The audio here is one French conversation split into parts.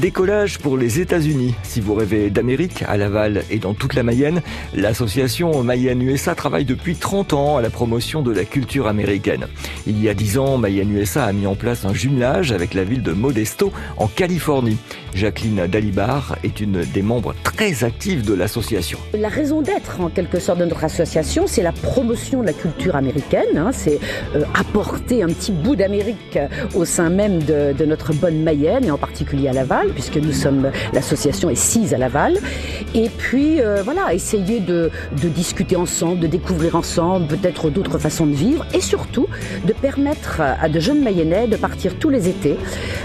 Décollage pour les États-Unis. Si vous rêvez d'Amérique, à Laval et dans toute la Mayenne, l'association Mayenne USA travaille depuis 30 ans à la promotion de la culture américaine. Il y a 10 ans, Mayenne USA a mis en place un jumelage avec la ville de Modesto en Californie. Jacqueline Dalibar est une des membres très actives de l'association. La raison d'être en quelque sorte de notre association, c'est la promotion de la culture américaine, hein. c'est euh, apporter un petit bout d'Amérique au sein même de, notre bonne Mayenne et en particulier à Laval puisque nous sommes, l'association est sise à Laval. Et puis, euh, voilà, essayer de, discuter ensemble, de découvrir ensemble peut-être d'autres façons de vivre et surtout de permettre à de jeunes Mayennais de partir tous les étés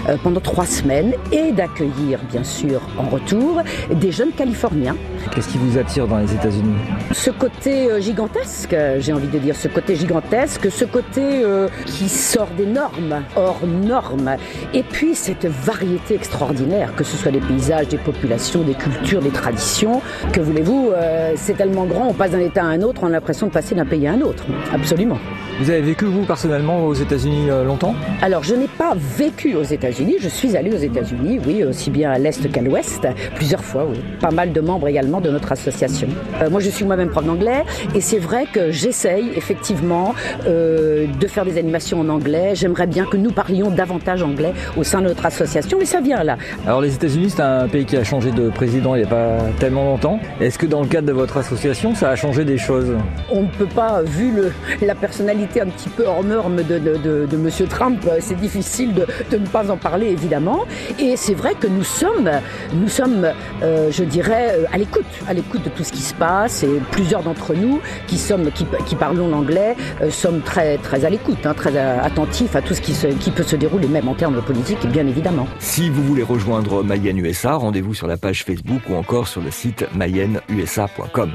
euh, pendant trois semaines et d'accueillir, bien sûr, en retour, des jeunes Californiens. Qu'est-ce qui vous attire dans les États-Unis? Ce côté euh, gigantesque, j'ai envie de dire, ce côté gigantesque, ce côté euh, qui sort des normes, hors normes, et puis cette variété extraordinaire que ce soit des paysages, des populations, des cultures, des traditions. Que voulez-vous, euh, c'est tellement grand, on passe d'un état à un autre, on a l'impression de passer d'un pays à un autre. Absolument. Vous avez vécu, vous, personnellement, aux États-Unis euh, longtemps? Alors, je n'ai pas vécu aux États-Unis. Je suis allée aux États-Unis, oui, aussi bien à l'Est qu'à l'Ouest, plusieurs fois, oui. Pas mal de membres également de notre association. Euh, moi, je suis moi-même prof d'anglais et c'est vrai que j'essaye, effectivement, euh, de faire des animations en anglais. J'aimerais bien que nous parlions davantage anglais au sein de notre association, mais ça vient là. Alors, les États-Unis, c'est un pays qui a changé de président il n'y a pas tellement longtemps. Est-ce que dans le cadre de votre association, ça a changé des choses? On ne peut pas, vu le, la personnalité un petit peu hors norme de, de, de, de Monsieur Trump, c'est difficile de, de, ne pas en parler évidemment. Et c'est vrai que nous sommes, nous sommes, euh, je dirais, euh, à l'écoute, à l'écoute de tout ce qui se passe. Et plusieurs d'entre nous qui sommes, qui, parlons l'anglais, euh, sommes très, très à l'écoute, hein, très attentifs à tout ce qui, peut se dérouler, même en termes politiques, bien évidemment. Si vous voulez rejoindre Mayenne USA, rendez-vous sur la page Facebook ou encore sur le site mayennesUSA.com.